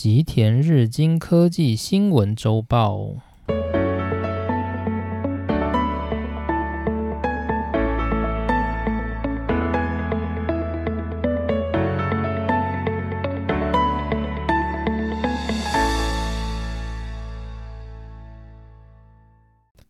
吉田日经科技新闻周报。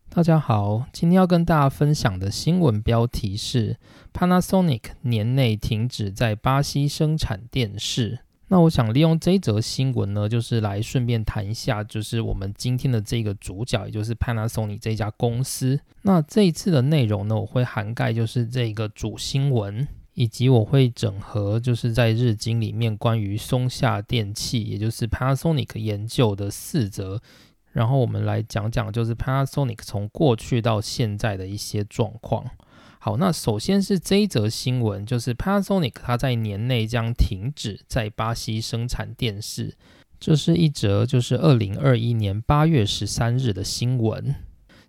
大家好，今天要跟大家分享的新闻标题是 Panasonic 年内停止在巴西生产电视。那我想利用这一则新闻呢，就是来顺便谈一下，就是我们今天的这个主角，也就是 Panasonic 这家公司。那这一次的内容呢，我会涵盖就是这个主新闻，以及我会整合就是在日经里面关于松下电器，也就是 Panasonic 研究的四则。然后我们来讲讲，就是 Panasonic 从过去到现在的一些状况。好，那首先是这一则新闻，就是 Panasonic 它在年内将停止在巴西生产电视。这是一则就是二零二一年八月十三日的新闻。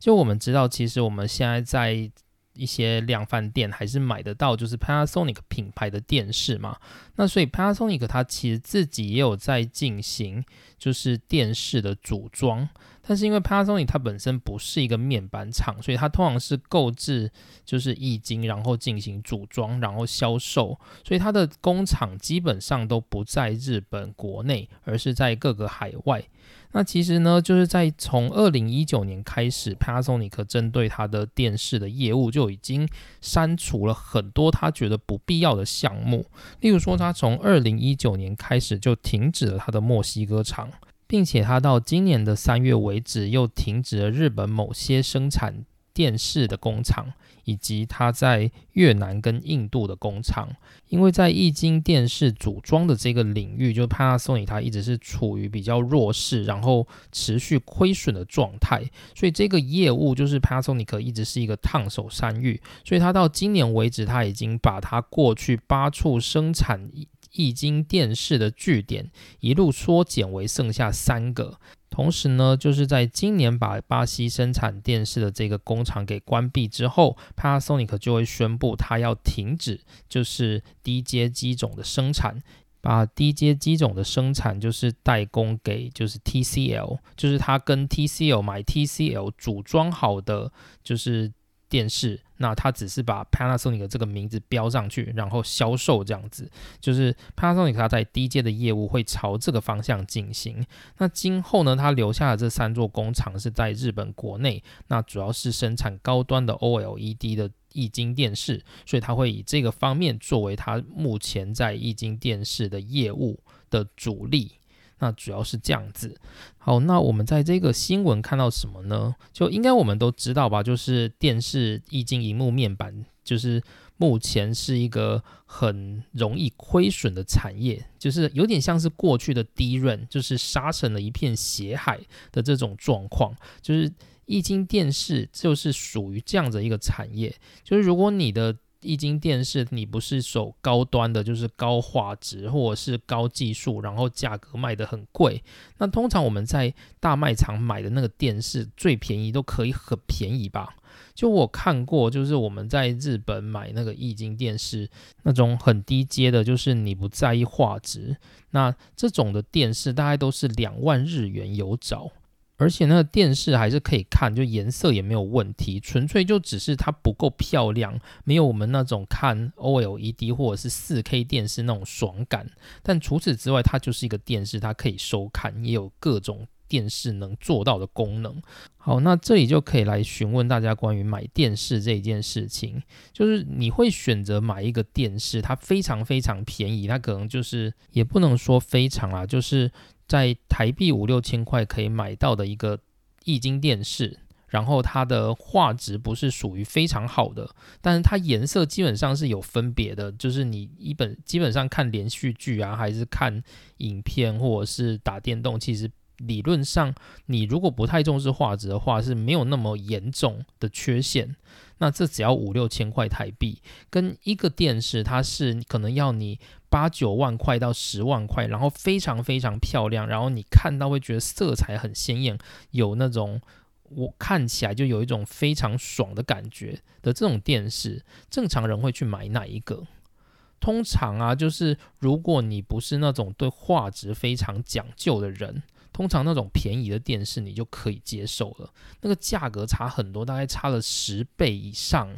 就我们知道，其实我们现在在一些量贩店还是买得到，就是 Panasonic 品牌的电视嘛。那所以 Panasonic 它其实自己也有在进行。就是电视的组装，但是因为 Panasonic 它本身不是一个面板厂，所以它通常是购置就是液晶，然后进行组装，然后销售，所以它的工厂基本上都不在日本国内，而是在各个海外。那其实呢，就是在从二零一九年开始，Panasonic 针对它的电视的业务就已经删除了很多他觉得不必要的项目。例如说，他从二零一九年开始就停止了他的墨西哥厂，并且他到今年的三月为止又停止了日本某些生产电视的工厂。以及它在越南跟印度的工厂，因为在液晶电视组装的这个领域，就 Panasonic 它一直是处于比较弱势，然后持续亏损的状态，所以这个业务就是 Panasonic 一直是一个烫手山芋，所以它到今年为止，它已经把它过去八处生产液晶电视的据点一路缩减为剩下三个。同时呢，就是在今年把巴西生产电视的这个工厂给关闭之后，Panasonic 就会宣布它要停止就是低阶机种的生产，把低阶机种的生产就是代工给就是 TCL，就是它跟 TCL 买 TCL 组装好的就是电视。那他只是把 Panasonic 的这个名字标上去，然后销售这样子，就是 Panasonic 它在低阶的业务会朝这个方向进行。那今后呢，它留下的这三座工厂是在日本国内，那主要是生产高端的 OLED 的液晶电视，所以它会以这个方面作为它目前在液晶电视的业务的主力。那主要是这样子。好，那我们在这个新闻看到什么呢？就应该我们都知道吧，就是电视液晶荧幕面板，就是目前是一个很容易亏损的产业，就是有点像是过去的低润，就是杀成了一片血海的这种状况。就是液晶电视就是属于这样的一个产业，就是如果你的液晶电视，你不是走高端的，就是高画质或者是高技术，然后价格卖得很贵。那通常我们在大卖场买的那个电视，最便宜都可以很便宜吧？就我看过，就是我们在日本买那个液晶电视，那种很低阶的，就是你不在意画质，那这种的电视大概都是两万日元有找。而且那个电视还是可以看，就颜色也没有问题，纯粹就只是它不够漂亮，没有我们那种看 OLED 或者是四 K 电视那种爽感。但除此之外，它就是一个电视，它可以收看，也有各种电视能做到的功能。好，那这里就可以来询问大家关于买电视这一件事情，就是你会选择买一个电视，它非常非常便宜，它可能就是也不能说非常啊，就是。在台币五六千块可以买到的一个液晶电视，然后它的画质不是属于非常好的，但是它颜色基本上是有分别的，就是你一本基本上看连续剧啊，还是看影片或者是打电动，其实理论上你如果不太重视画质的话，是没有那么严重的缺陷。那这只要五六千块台币，跟一个电视它是可能要你。八九万块到十万块，然后非常非常漂亮，然后你看到会觉得色彩很鲜艳，有那种我看起来就有一种非常爽的感觉的这种电视，正常人会去买哪一个？通常啊，就是如果你不是那种对画质非常讲究的人，通常那种便宜的电视你就可以接受了。那个价格差很多，大概差了十倍以上。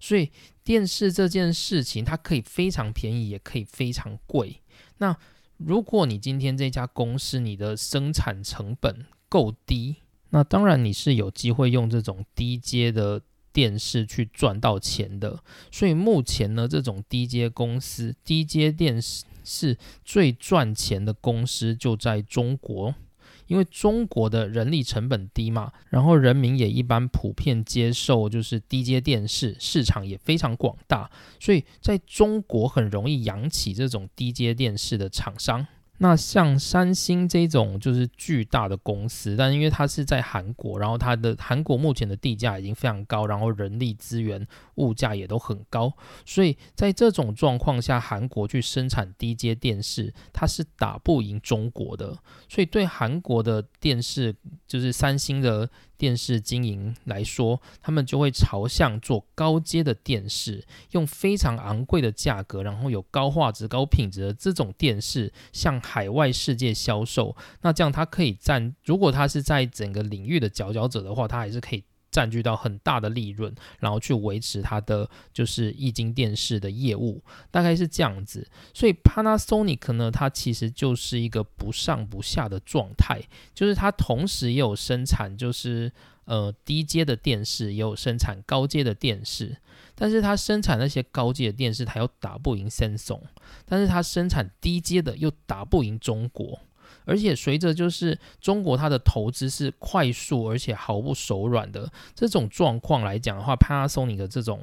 所以电视这件事情，它可以非常便宜，也可以非常贵。那如果你今天这家公司你的生产成本够低，那当然你是有机会用这种低阶的电视去赚到钱的。所以目前呢，这种低阶公司、低阶电视是最赚钱的公司，就在中国。因为中国的人力成本低嘛，然后人民也一般普遍接受就是低阶电视，市场也非常广大，所以在中国很容易养起这种低阶电视的厂商。那像三星这种就是巨大的公司，但因为它是在韩国，然后它的韩国目前的地价已经非常高，然后人力资源、物价也都很高，所以在这种状况下，韩国去生产低阶电视，它是打不赢中国的。所以对韩国的电视，就是三星的。电视经营来说，他们就会朝向做高阶的电视，用非常昂贵的价格，然后有高画质、高品质的这种电视向海外世界销售。那这样它可以占，如果它是在整个领域的佼佼者的话，它还是可以。占据到很大的利润，然后去维持它的就是液晶电视的业务，大概是这样子。所以 Panasonic 呢，它其实就是一个不上不下的状态，就是它同时也有生产就是呃低阶的电视，也有生产高阶的电视，但是它生产那些高阶的电视，它又打不赢 Samsung，但是它生产低阶的又打不赢中国。而且随着就是中国它的投资是快速而且毫不手软的这种状况来讲的话，Panasonic 这种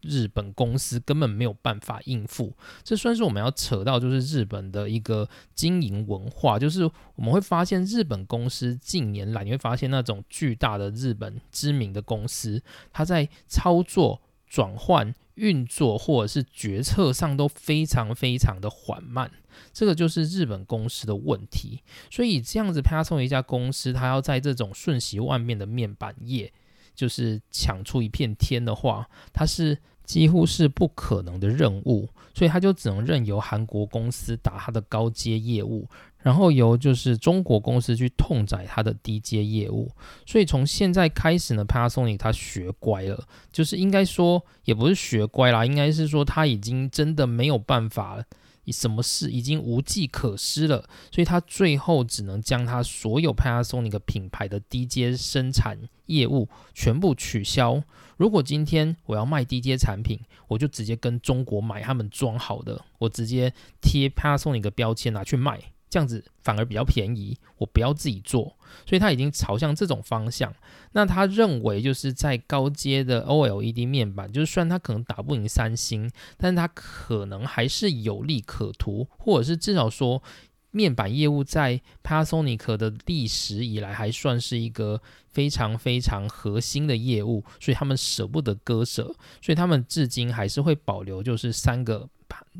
日本公司根本没有办法应付。这算是我们要扯到就是日本的一个经营文化，就是我们会发现日本公司近年来你会发现那种巨大的日本知名的公司，它在操作转换。运作或者是决策上都非常非常的缓慢，这个就是日本公司的问题。所以这样子，p a 送一家公司，它要在这种瞬息万变的面板业，就是抢出一片天的话，它是几乎是不可能的任务。所以他就只能任由韩国公司打他的高阶业务。然后由就是中国公司去痛宰它的低阶业务，所以从现在开始呢，Panasonic 它学乖了，就是应该说也不是学乖啦，应该是说它已经真的没有办法，什么事已经无计可施了，所以它最后只能将它所有 Panasonic 品牌的低阶生产业务全部取消。如果今天我要卖低阶产品，我就直接跟中国买他们装好的，我直接贴 Panasonic 标签拿去卖。这样子反而比较便宜，我不要自己做，所以他已经朝向这种方向。那他认为就是在高阶的 OLED 面板，就是虽然他可能打不赢三星，但是他可能还是有利可图，或者是至少说面板业务在 Panasonic 的历史以来还算是一个非常非常核心的业务，所以他们舍不得割舍，所以他们至今还是会保留就是三个。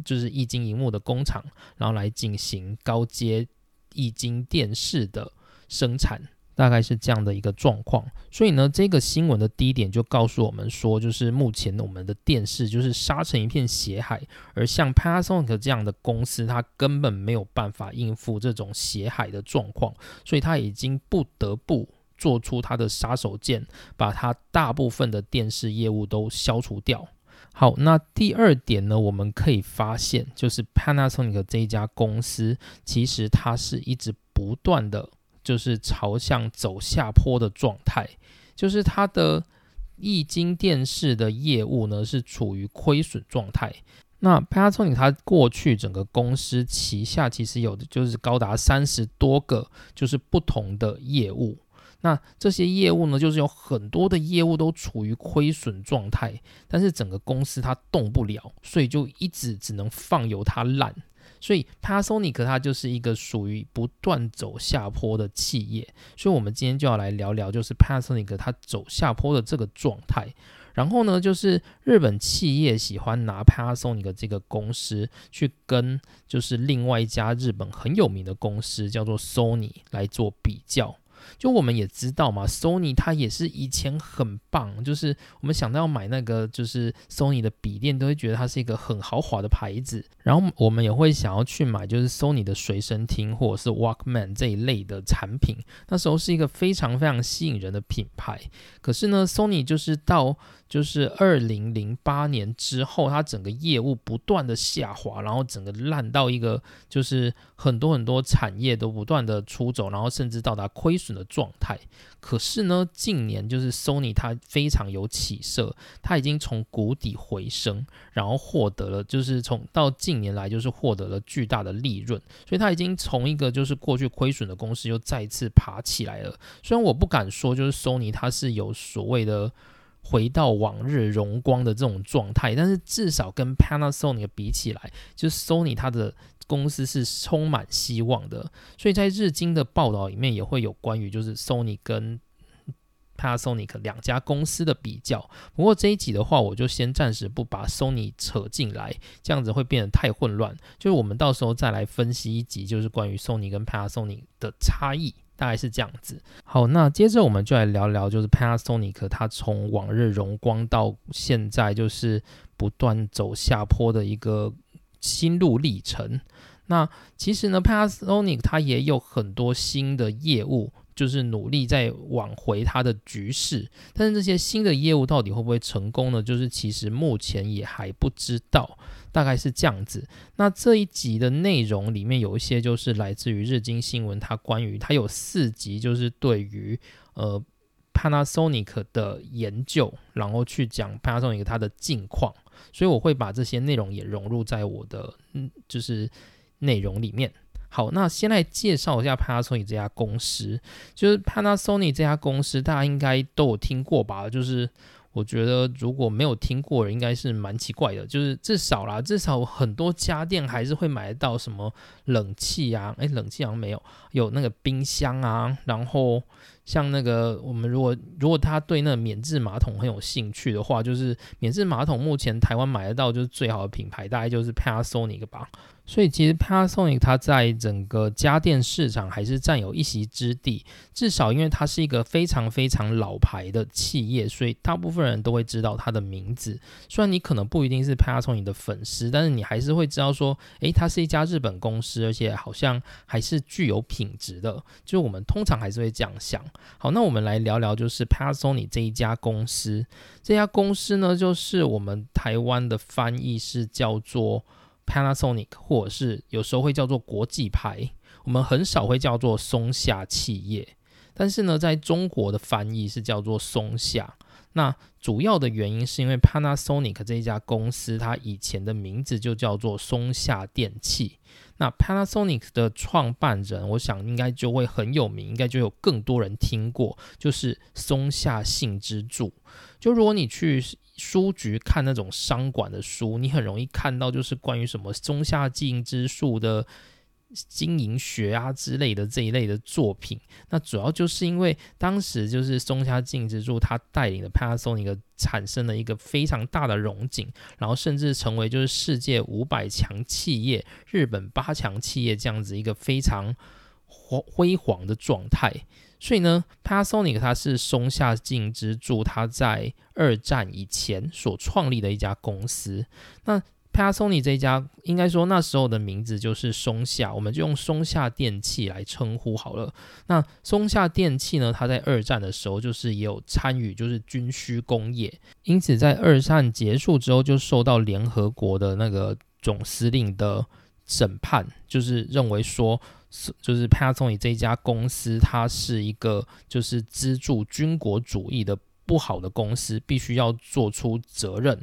就是液晶荧幕的工厂，然后来进行高阶液晶电视的生产，大概是这样的一个状况。所以呢，这个新闻的低点就告诉我们说，就是目前我们的电视就是杀成一片血海，而像 Panasonic 这样的公司，它根本没有办法应付这种血海的状况，所以它已经不得不做出它的杀手锏，把它大部分的电视业务都消除掉。好，那第二点呢，我们可以发现，就是 Panasonic 这一家公司，其实它是一直不断的，就是朝向走下坡的状态，就是它的液晶电视的业务呢是处于亏损状态。那 Panasonic 它过去整个公司旗下其实有的就是高达三十多个，就是不同的业务。那这些业务呢，就是有很多的业务都处于亏损状态，但是整个公司它动不了，所以就一直只能放由它烂。所以 Panasonic 它就是一个属于不断走下坡的企业。所以我们今天就要来聊聊，就是 Panasonic 它走下坡的这个状态。然后呢，就是日本企业喜欢拿 Panasonic 这个公司去跟就是另外一家日本很有名的公司叫做 Sony 来做比较。就我们也知道嘛，Sony 它也是以前很棒，就是我们想到要买那个就是 Sony 的笔电，都会觉得它是一个很豪华的牌子。然后我们也会想要去买就是 Sony 的随身听或者是 Walkman 这一类的产品。那时候是一个非常非常吸引人的品牌。可是呢，Sony 就是到就是二零零八年之后，它整个业务不断的下滑，然后整个烂到一个就是很多很多产业都不断的出走，然后甚至到达亏损的状态。可是呢，近年就是 Sony 它非常有起色，它已经从谷底回升，然后获得了就是从到近年来就是获得了巨大的利润，所以它已经从一个就是过去亏损的公司又再次爬起来了。虽然我不敢说就是 Sony 它是有所谓的。回到往日荣光的这种状态，但是至少跟 Panasonic 比起来，就是 Sony 它的公司是充满希望的。所以在日经的报道里面也会有关于就是 Sony 跟 Panasonic 两家公司的比较。不过这一集的话，我就先暂时不把 Sony 扯进来，这样子会变得太混乱。就是我们到时候再来分析一集，就是关于 Sony 跟 Panasonic 的差异。大概是这样子。好，那接着我们就来聊聊，就是 Panasonic 它从往日荣光到现在就是不断走下坡的一个心路历程。那其实呢，Panasonic 它也有很多新的业务，就是努力在挽回它的局势。但是这些新的业务到底会不会成功呢？就是其实目前也还不知道。大概是这样子。那这一集的内容里面有一些就是来自于日经新闻，它关于它有四集，就是对于呃 Panasonic 的研究，然后去讲 Panasonic 它的近况。所以我会把这些内容也融入在我的嗯就是内容里面。好，那先来介绍一下 Panasonic 这家公司。就是 Panasonic 这家公司，大家应该都有听过吧？就是。我觉得如果没有听过，应该是蛮奇怪的。就是至少啦，至少很多家电还是会买得到什么冷气啊？诶，冷气好像没有，有那个冰箱啊。然后像那个我们如果如果他对那个免治马桶很有兴趣的话，就是免治马桶目前台湾买得到就是最好的品牌，大概就是 Panasonic 吧。所以其实 Panasonic 它在整个家电市场还是占有一席之地，至少因为它是一个非常非常老牌的企业，所以大部分人都会知道它的名字。虽然你可能不一定是 Panasonic 的粉丝，但是你还是会知道说，诶，它是一家日本公司，而且好像还是具有品质的。就我们通常还是会这样想。好，那我们来聊聊就是 Panasonic 这一家公司。这家公司呢，就是我们台湾的翻译是叫做。Panasonic，或者是有时候会叫做国际牌，我们很少会叫做松下企业。但是呢，在中国的翻译是叫做松下。那主要的原因是因为 Panasonic 这一家公司，它以前的名字就叫做松下电器。那 Panasonic 的创办人，我想应该就会很有名，应该就有更多人听过，就是松下幸之助。就如果你去书局看那种商管的书，你很容易看到就是关于什么松下幸之助的经营学啊之类的这一类的作品。那主要就是因为当时就是松下幸之助他带领的 Panasonic 产生了一个非常大的荣景，然后甚至成为就是世界五百强企业、日本八强企业这样子一个非常辉辉煌的状态。所以呢，Panasonic 它是松下幸之助他在二战以前所创立的一家公司。那 Panasonic 这家应该说那时候的名字就是松下，我们就用松下电器来称呼好了。那松下电器呢，它在二战的时候就是也有参与就是军需工业，因此在二战结束之后就受到联合国的那个总司令的审判，就是认为说。就是 Panasonic 这家公司，它是一个就是资助军国主义的不好的公司，必须要做出责任。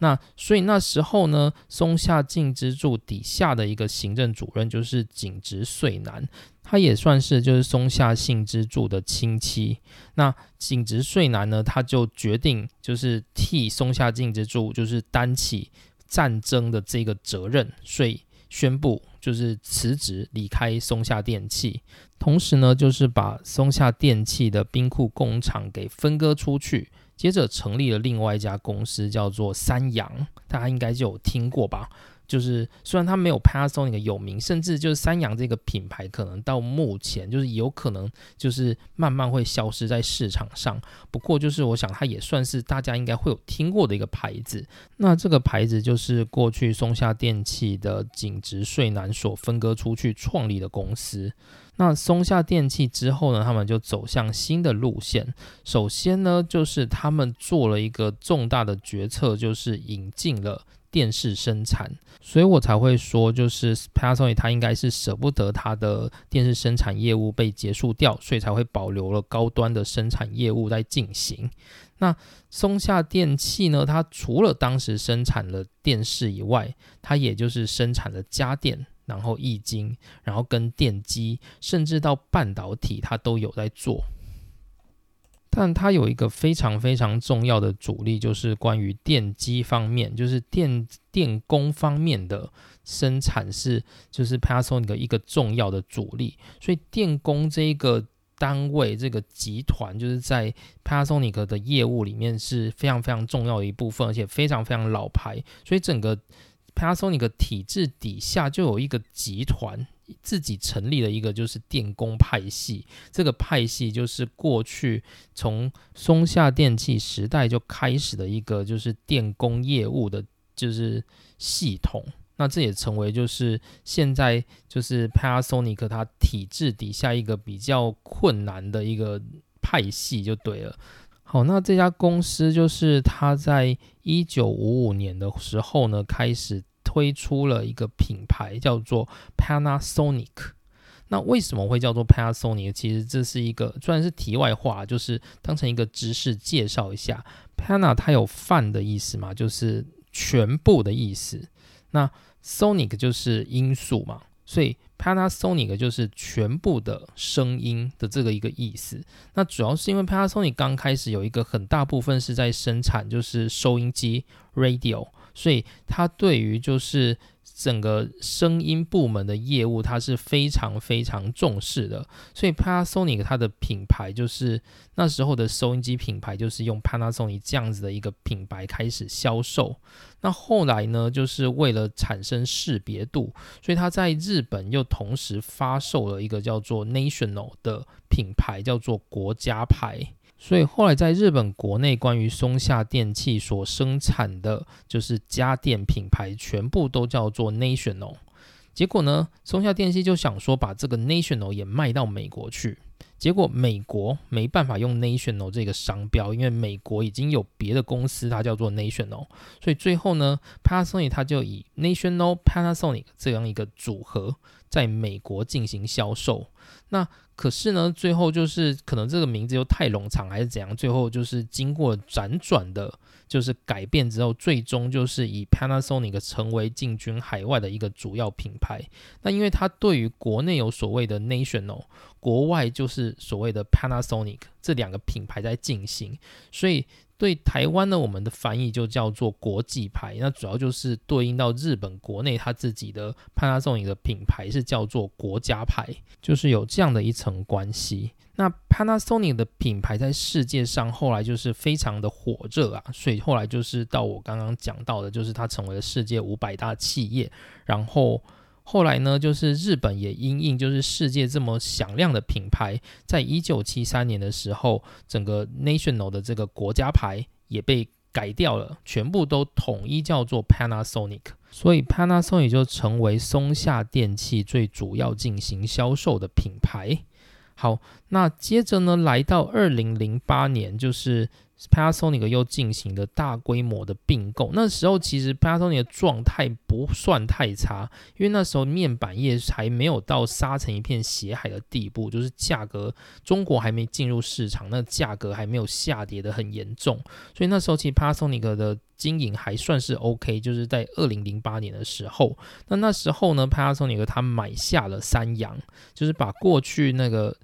那所以那时候呢，松下幸之助底下的一个行政主任就是井植穗男，他也算是就是松下幸之助的亲戚。那井植穗男呢，他就决定就是替松下幸之助就是担起战争的这个责任，所以宣布。就是辞职离开松下电器，同时呢，就是把松下电器的冰库工厂给分割出去，接着成立了另外一家公司，叫做三洋，大家应该就有听过吧？就是虽然它没有 Panasonic 有名，甚至就是三洋这个品牌，可能到目前就是有可能就是慢慢会消失在市场上。不过就是我想它也算是大家应该会有听过的一个牌子。那这个牌子就是过去松下电器的井植穗男所分割出去创立的公司。那松下电器之后呢，他们就走向新的路线。首先呢，就是他们做了一个重大的决策，就是引进了。电视生产，所以我才会说，就是 Panasonic 它应该是舍不得它的电视生产业务被结束掉，所以才会保留了高端的生产业务在进行。那松下电器呢？它除了当时生产了电视以外，它也就是生产了家电，然后易经，然后跟电机，甚至到半导体，它都有在做。但它有一个非常非常重要的主力，就是关于电机方面，就是电电工方面的生产是，就是 Panasonic 一个重要的主力。所以电工这一个单位，这个集团，就是在 Panasonic 的业务里面是非常非常重要的一部分，而且非常非常老牌。所以整个 Panasonic 体制底下就有一个集团。自己成立了一个就是电工派系，这个派系就是过去从松下电器时代就开始的一个就是电工业务的，就是系统。那这也成为就是现在就是 Panasonic 它体制底下一个比较困难的一个派系就对了。好，那这家公司就是它在一九五五年的时候呢开始。推出了一个品牌叫做 Panasonic。那为什么会叫做 Panasonic？其实这是一个，虽然是题外话，就是当成一个知识介绍一下。Pana 它有泛的意思嘛，就是全部的意思。那 Sonic 就是音素嘛，所以 Panasonic 就是全部的声音的这个一个意思。那主要是因为 Panasonic 刚开始有一个很大部分是在生产就是收音机 Radio。所以，它对于就是整个声音部门的业务，它是非常非常重视的。所以，Panasonic 它的品牌就是那时候的收音机品牌，就是用 Panasonic 这样子的一个品牌开始销售。那后来呢，就是为了产生识别度，所以它在日本又同时发售了一个叫做 National 的品牌，叫做国家牌。所以后来在日本国内，关于松下电器所生产的就是家电品牌，全部都叫做 National。结果呢，松下电器就想说把这个 National 也卖到美国去。结果美国没办法用 National 这个商标，因为美国已经有别的公司，它叫做 National。所以最后呢，Panasonic 它就以 National Panasonic 这样一个组合，在美国进行销售。那可是呢，最后就是可能这个名字又太冗长，还是怎样？最后就是经过辗转的，就是改变之后，最终就是以 Panasonic 成为进军海外的一个主要品牌。那因为它对于国内有所谓的 National，国外就是所谓的 Panasonic 这两个品牌在进行，所以。对台湾呢，我们的翻译就叫做国际牌，那主要就是对应到日本国内它自己的 Panasonic 的品牌是叫做国家牌，就是有这样的一层关系。那 Panasonic 的品牌在世界上后来就是非常的火热啊，所以后来就是到我刚刚讲到的，就是它成为了世界五百大企业，然后。后来呢，就是日本也因应就是世界这么响亮的品牌，在一九七三年的时候，整个 national 的这个国家牌也被改掉了，全部都统一叫做 Panasonic，所以 Panasonic 就成为松下电器最主要进行销售的品牌。好，那接着呢，来到二零零八年，就是。Panasonic 又进行了大规模的并购，那时候其实 Panasonic 的状态不算太差，因为那时候面板业还没有到杀成一片血海的地步，就是价格中国还没进入市场，那价格还没有下跌的很严重，所以那时候其实 Panasonic 的经营还算是 OK，就是在二零零八年的时候，那那时候呢，Panasonic 他买下了三洋，就是把过去那个。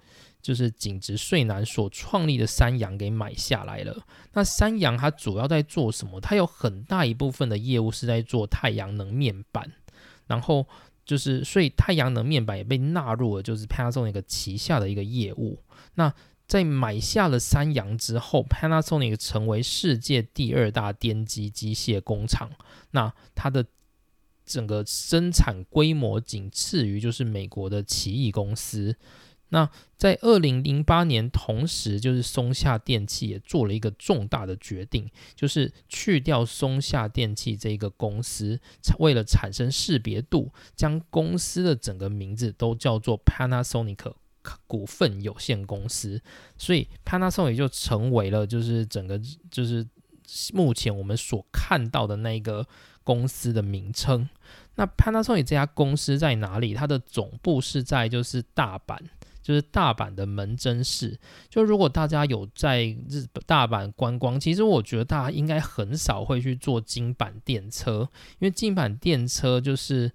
就是景直税男所创立的三洋给买下来了。那三洋它主要在做什么？它有很大一部分的业务是在做太阳能面板，然后就是所以太阳能面板也被纳入了，就是 Panasonic 旗下的一个业务。那在买下了三洋之后，Panasonic 成为世界第二大电机机械工厂。那它的整个生产规模仅次于就是美国的奇异公司。那在二零零八年，同时就是松下电器也做了一个重大的决定，就是去掉松下电器这个公司，为了产生识别度，将公司的整个名字都叫做 Panasonic 股份有限公司，所以 Panasonic 就成为了就是整个就是目前我们所看到的那个公司的名称。那 Panasonic 这家公司在哪里？它的总部是在就是大阪。就是大阪的门真市，就如果大家有在日本大阪观光，其实我觉得大家应该很少会去坐京板电车，因为京板电车就是。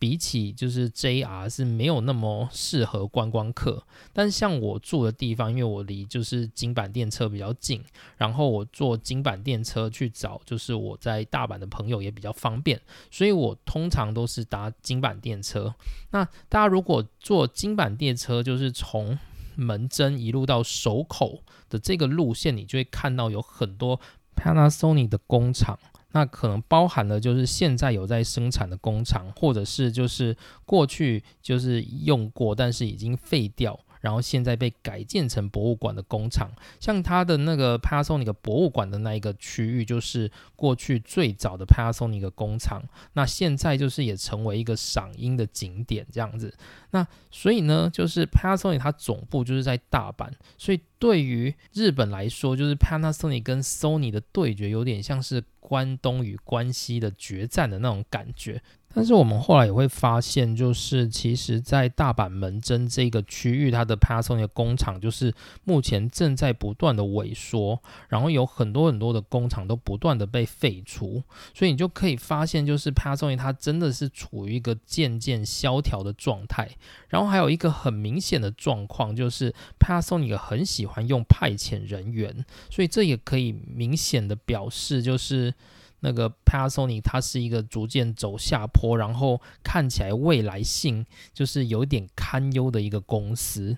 比起就是 JR 是没有那么适合观光客，但像我住的地方，因为我离就是金板电车比较近，然后我坐金板电车去找就是我在大阪的朋友也比较方便，所以我通常都是搭金板电车。那大家如果坐金板电车，就是从门真一路到首口的这个路线，你就会看到有很多 Panasonic 的工厂。那可能包含了就是现在有在生产的工厂，或者是就是过去就是用过，但是已经废掉。然后现在被改建成博物馆的工厂，像它的那个 Panasonic 博物馆的那一个区域，就是过去最早的 Panasonic 工厂。那现在就是也成为一个赏樱的景点这样子。那所以呢，就是 Panasonic 它总部就是在大阪，所以对于日本来说，就是 Panasonic 跟 Sony 的对决，有点像是关东与关西的决战的那种感觉。但是我们后来也会发现，就是其实，在大阪门真这个区域，它的 Panasonic 工厂就是目前正在不断的萎缩，然后有很多很多的工厂都不断的被废除，所以你就可以发现，就是 Panasonic 它真的是处于一个渐渐萧条的状态。然后还有一个很明显的状况，就是 Panasonic 很喜欢用派遣人员，所以这也可以明显的表示，就是。那个 Panasonic 它是一个逐渐走下坡，然后看起来未来性就是有点堪忧的一个公司。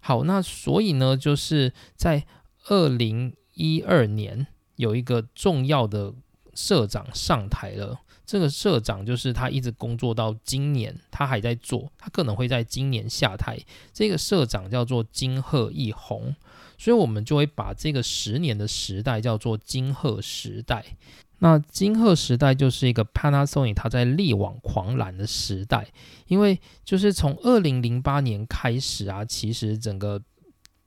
好，那所以呢，就是在二零一二年有一个重要的社长上台了。这个社长就是他一直工作到今年，他还在做，他可能会在今年下台。这个社长叫做金鹤一弘，所以我们就会把这个十年的时代叫做金鹤时代。那金鹤时代就是一个 Panasonic 它在力挽狂澜的时代，因为就是从二零零八年开始啊，其实整个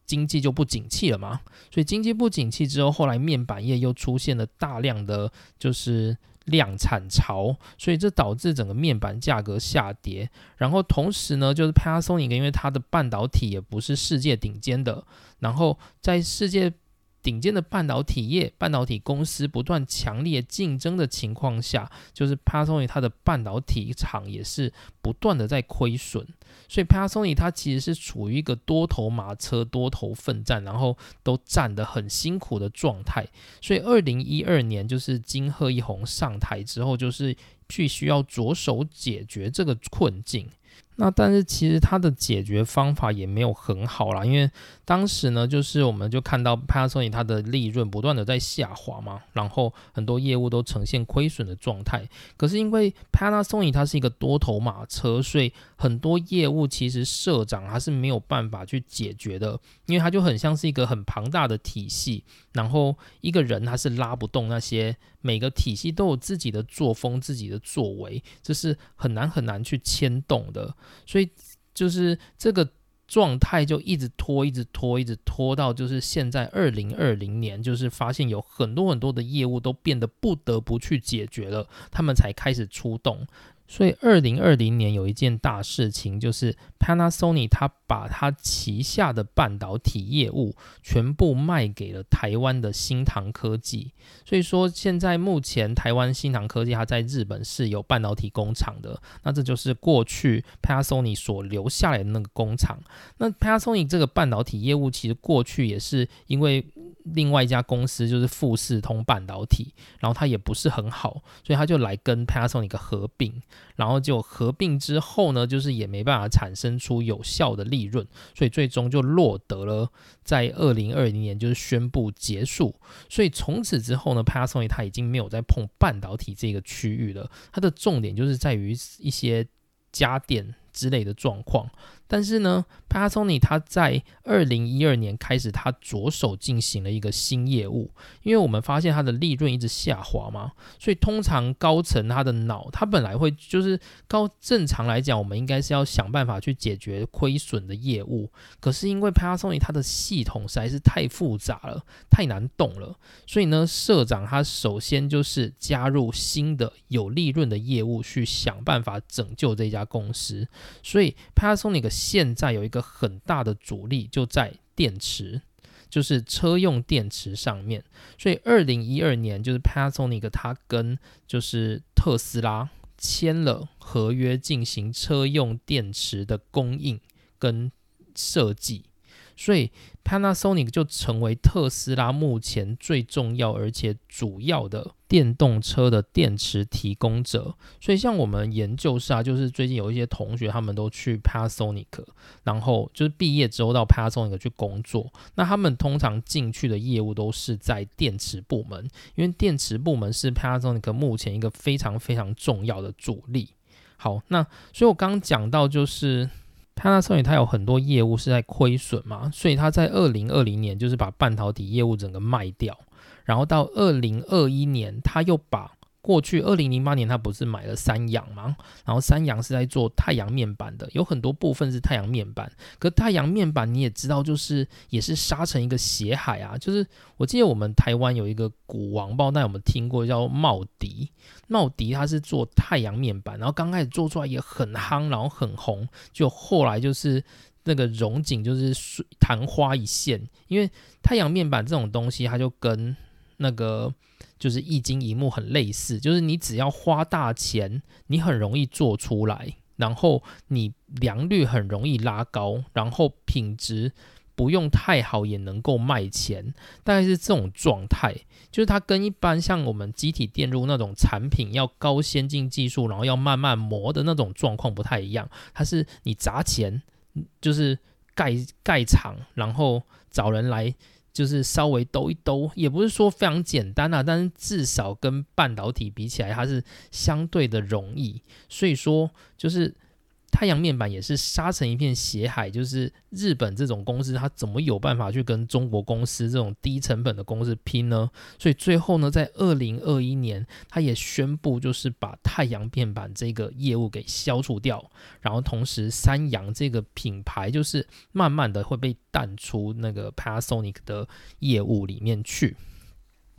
经济就不景气了嘛，所以经济不景气之后，后来面板业又出现了大量的就是量产潮，所以这导致整个面板价格下跌。然后同时呢，就是 Panasonic 因为它的半导体也不是世界顶尖的，然后在世界。顶尖的半导体业、半导体公司不断强烈竞争的情况下，就是 Panasonic 它的半导体厂也是不断的在亏损，所以 Panasonic 它其实是处于一个多头马车、多头奋战，然后都战得很辛苦的状态。所以二零一二年就是金鹤一红上台之后，就是必须要着手解决这个困境。那但是其实它的解决方法也没有很好啦，因为当时呢，就是我们就看到 Panasonic 它的利润不断的在下滑嘛，然后很多业务都呈现亏损的状态。可是因为 Panasonic 它是一个多头马车，所以很多业务其实社长他是没有办法去解决的，因为它就很像是一个很庞大的体系，然后一个人他是拉不动那些每个体系都有自己的作风、自己的作为，这是很难很难去牵动的。所以就是这个状态就一直拖，一直拖，一直拖到就是现在二零二零年，就是发现有很多很多的业务都变得不得不去解决了，他们才开始出动。所以，二零二零年有一件大事情，就是 Panasonic 它把它旗下的半导体业务全部卖给了台湾的新唐科技。所以说，现在目前台湾新唐科技它在日本是有半导体工厂的。那这就是过去 Panasonic 所留下来的那个工厂。那 Panasonic 这个半导体业务其实过去也是因为另外一家公司就是富士通半导体，然后它也不是很好，所以他就来跟 Panasonic 合并，然后就合并之后呢，就是也没办法产生出有效的利润，所以最终就落得了在二零二零年就是宣布结束。所以从此之后呢，Panasonic 它已经没有再碰半导体这个区域了，它的重点就是在于一些家电。之类的状况，但是呢，Panasonic 它在二零一二年开始，它着手进行了一个新业务，因为我们发现它的利润一直下滑嘛，所以通常高层他的脑，他本来会就是高正常来讲，我们应该是要想办法去解决亏损的业务，可是因为 Panasonic 它的系统实在是太复杂了，太难懂了，所以呢，社长他首先就是加入新的有利润的业务，去想办法拯救这家公司。所以，Panasonic 现在有一个很大的阻力就在电池，就是车用电池上面。所以，二零一二年就是 Panasonic 它跟就是特斯拉签了合约，进行车用电池的供应跟设计。所以，Panasonic 就成为特斯拉目前最重要而且主要的电动车的电池提供者。所以，像我们研究室啊，就是最近有一些同学他们都去 Panasonic，然后就是毕业之后到 Panasonic 去工作。那他们通常进去的业务都是在电池部门，因为电池部门是 Panasonic 目前一个非常非常重要的主力。好，那所以我刚刚讲到就是。Panasonic 它有很多业务是在亏损嘛，所以它在二零二零年就是把半导体业务整个卖掉，然后到二零二一年，它又把。过去二零零八年，他不是买了三洋吗？然后三洋是在做太阳面板的，有很多部分是太阳面板。可太阳面板你也知道，就是也是杀成一个血海啊！就是我记得我们台湾有一个股王，不知道有没有听过，叫茂迪。茂迪它是做太阳面板，然后刚开始做出来也很夯，然后很红，就后来就是那个融景就是昙花一现，因为太阳面板这种东西，它就跟那个。就是一晶一幕很类似，就是你只要花大钱，你很容易做出来，然后你良率很容易拉高，然后品质不用太好也能够卖钱，大概是这种状态。就是它跟一般像我们机体电路那种产品要高先进技术，然后要慢慢磨的那种状况不太一样。它是你砸钱，就是盖盖厂，然后找人来。就是稍微兜一兜，也不是说非常简单啊，但是至少跟半导体比起来，它是相对的容易。所以说，就是。太阳面板也是杀成一片血海，就是日本这种公司，它怎么有办法去跟中国公司这种低成本的公司拼呢？所以最后呢，在二零二一年，它也宣布就是把太阳面板这个业务给消除掉，然后同时三洋这个品牌就是慢慢的会被淡出那个 Panasonic 的业务里面去。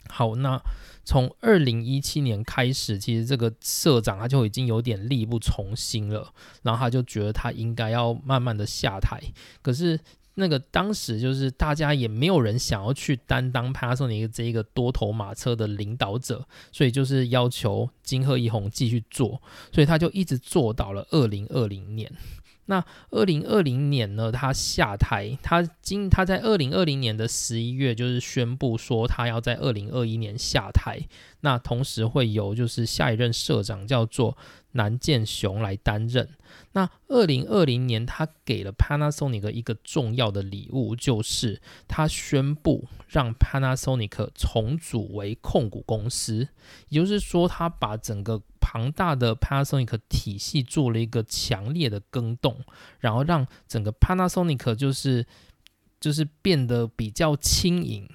好，那从二零一七年开始，其实这个社长他就已经有点力不从心了，然后他就觉得他应该要慢慢的下台。可是那个当时就是大家也没有人想要去担当 Panasonic 这一个多头马车的领导者，所以就是要求金鹤一红继续做，所以他就一直做到了二零二零年。那二零二零年呢？他下台，他今他在二零二零年的十一月就是宣布说他要在二零二一年下台。那同时会有就是下一任社长叫做南建雄来担任。那二零二零年他给了 Panasonic 一个重要的礼物，就是他宣布让 Panasonic 重组为控股公司，也就是说他把整个庞大的 Panasonic 体系做了一个强烈的更动，然后让整个 Panasonic 就是就是变得比较轻盈。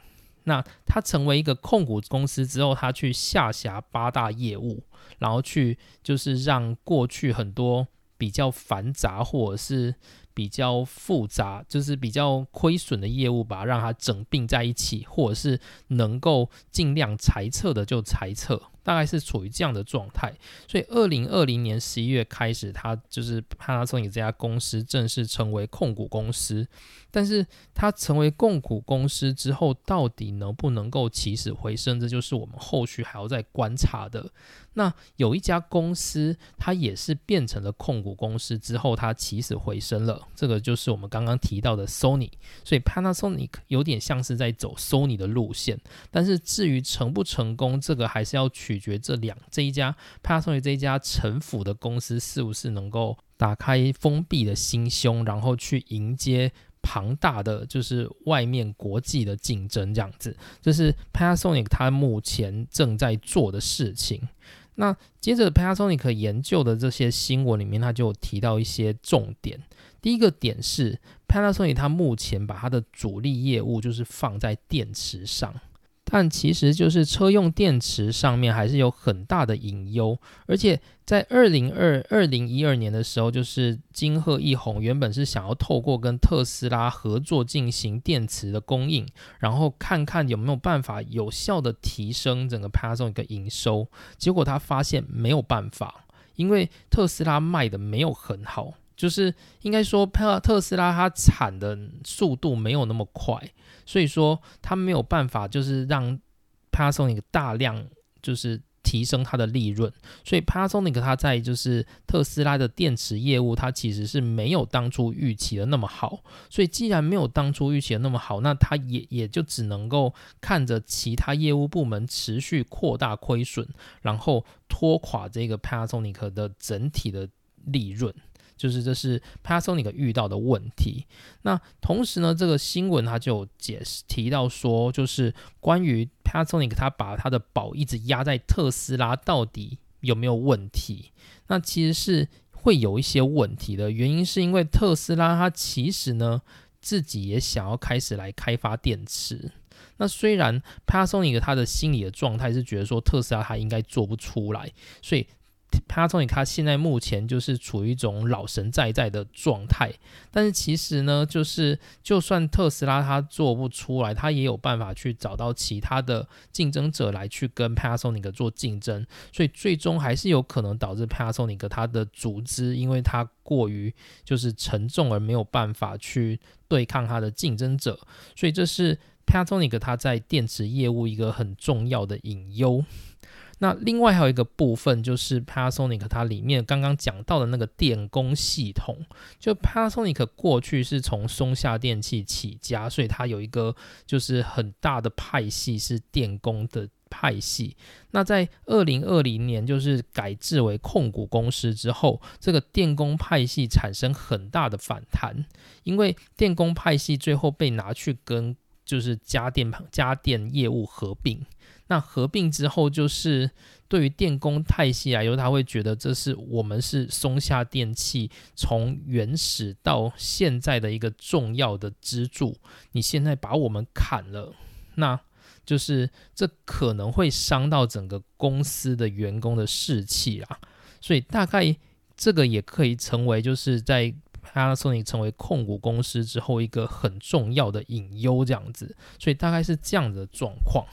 那他成为一个控股公司之后，他去下辖八大业务，然后去就是让过去很多比较繁杂或者是。比较复杂，就是比较亏损的业务，吧让它整并在一起，或者是能够尽量裁撤的就裁撤，大概是处于这样的状态。所以，二零二零年十一月开始，它就是 Panasonic 这家公司正式成为控股公司。但是它成为共股公司之后，到底能不能够起死回生，这就是我们后续还要再观察的。那有一家公司，它也是变成了控股公司之后，它起死回生了。这个就是我们刚刚提到的 Sony。所以 Panasonic 有点像是在走 Sony 的路线。但是至于成不成功，这个还是要取决这两这一家 Panasonic 这一家城府的公司是不是能够打开封闭的心胸，然后去迎接庞大的就是外面国际的竞争这样子。这是 Panasonic 它目前正在做的事情。那接着 Panasonic 研究的这些新闻里面，它就提到一些重点。第一个点是 Panasonic 它目前把它的主力业务就是放在电池上。但其实就是车用电池上面还是有很大的隐忧，而且在二零二二零一二年的时候，就是金鹤一红原本是想要透过跟特斯拉合作进行电池的供应，然后看看有没有办法有效的提升整个 Panasonic 营收，结果他发现没有办法，因为特斯拉卖的没有很好。就是应该说，特特斯拉它产的速度没有那么快，所以说它没有办法就是让 Panasonic 大量就是提升它的利润，所以 Panasonic 它在就是特斯拉的电池业务，它其实是没有当初预期的那么好。所以既然没有当初预期的那么好，那它也也就只能够看着其他业务部门持续扩大亏损，然后拖垮这个 Panasonic 的整体的利润。就是这是 Panasonic 遇到的问题。那同时呢，这个新闻它就解释提到说，就是关于 Panasonic 它把它的宝一直压在特斯拉，到底有没有问题？那其实是会有一些问题的。原因是因为特斯拉它其实呢自己也想要开始来开发电池。那虽然 Panasonic 它的心理的状态是觉得说特斯拉它应该做不出来，所以。Panasonic 它现在目前就是处于一种老神在在的状态，但是其实呢，就是就算特斯拉它做不出来，它也有办法去找到其他的竞争者来去跟 Panasonic 做竞争，所以最终还是有可能导致 Panasonic 它的组织，因为它过于就是沉重而没有办法去对抗它的竞争者，所以这是 Panasonic 它在电池业务一个很重要的隐忧。那另外还有一个部分就是 Panasonic 它里面刚刚讲到的那个电工系统，就 Panasonic 过去是从松下电器起家，所以它有一个就是很大的派系是电工的派系。那在二零二零年就是改制为控股公司之后，这个电工派系产生很大的反弹，因为电工派系最后被拿去跟就是家电家电业务合并。那合并之后，就是对于电工派系来说，他会觉得这是我们是松下电器从原始到现在的一个重要的支柱。你现在把我们砍了，那就是这可能会伤到整个公司的员工的士气啊。所以大概这个也可以成为就是在 Panasonic 成为控股公司之后一个很重要的隐忧这样子。所以大概是这样的状况。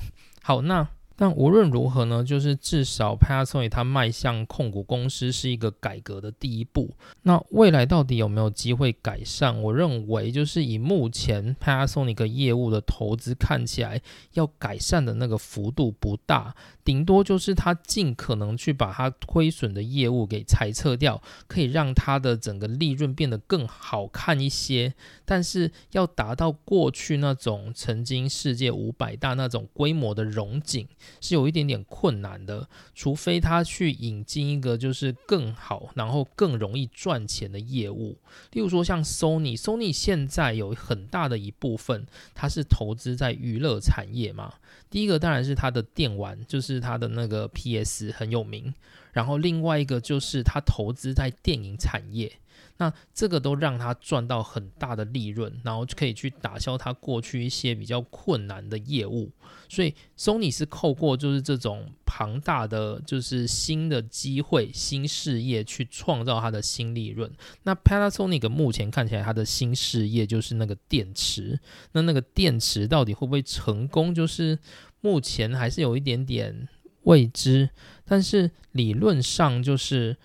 好，那但无论如何呢，就是至少 Panasonic 它迈向控股公司是一个改革的第一步。那未来到底有没有机会改善？我认为就是以目前 Panasonic 业务的投资看起来，要改善的那个幅度不大。顶多就是它尽可能去把它亏损的业务给裁撤掉，可以让它的整个利润变得更好看一些。但是要达到过去那种曾经世界五百大那种规模的荣景，是有一点点困难的。除非他去引进一个就是更好，然后更容易赚钱的业务。例如说像 Sony，Sony 现在有很大的一部分，它是投资在娱乐产业嘛。第一个当然是它的电玩，就是它的那个 PS 很有名，然后另外一个就是它投资在电影产业。那这个都让他赚到很大的利润，然后就可以去打消他过去一些比较困难的业务。所以，Sony 是透过就是这种庞大的就是新的机会、新事业去创造它的新利润。那 Panasonic 目前看起来它的新事业就是那个电池。那那个电池到底会不会成功，就是目前还是有一点点未知。但是理论上就是。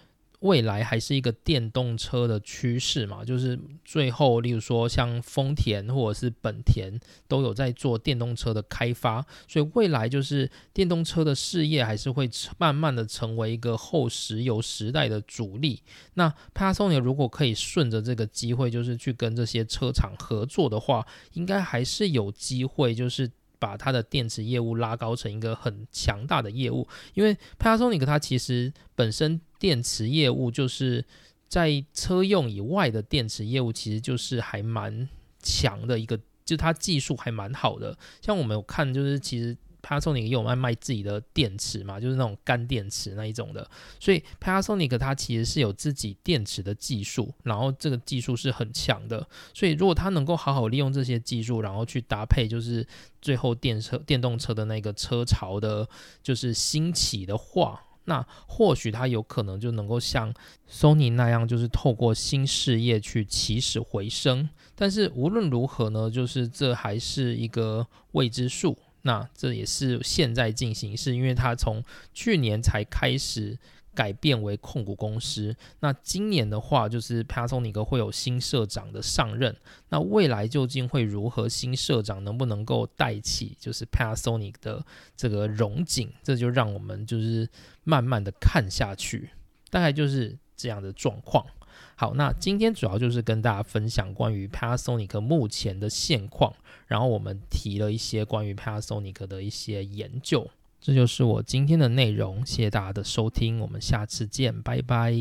未来还是一个电动车的趋势嘛，就是最后，例如说像丰田或者是本田都有在做电动车的开发，所以未来就是电动车的事业还是会慢慢的成为一个后石油时代的主力。那 Panasonic 如果可以顺着这个机会，就是去跟这些车厂合作的话，应该还是有机会，就是把它的电池业务拉高成一个很强大的业务，因为 Panasonic 它其实本身。电池业务就是在车用以外的电池业务，其实就是还蛮强的一个，就它技术还蛮好的。像我们有看，就是其实 Panasonic 也有卖卖自己的电池嘛，就是那种干电池那一种的。所以 Panasonic 它其实是有自己电池的技术，然后这个技术是很强的。所以如果它能够好好利用这些技术，然后去搭配，就是最后电车电动车的那个车潮的，就是兴起的话。那或许他有可能就能够像 Sony 那样，就是透过新事业去起死回生。但是无论如何呢，就是这还是一个未知数。那这也是现在进行是，因为他从去年才开始。改变为控股公司。那今年的话，就是 Panasonic 会有新社长的上任。那未来究竟会如何？新社长能不能够带起就是 Panasonic 的这个荣景？这就让我们就是慢慢的看下去。大概就是这样的状况。好，那今天主要就是跟大家分享关于 Panasonic 目前的现况，然后我们提了一些关于 Panasonic 的一些研究。这就是我今天的内容，谢谢大家的收听，我们下次见，拜拜。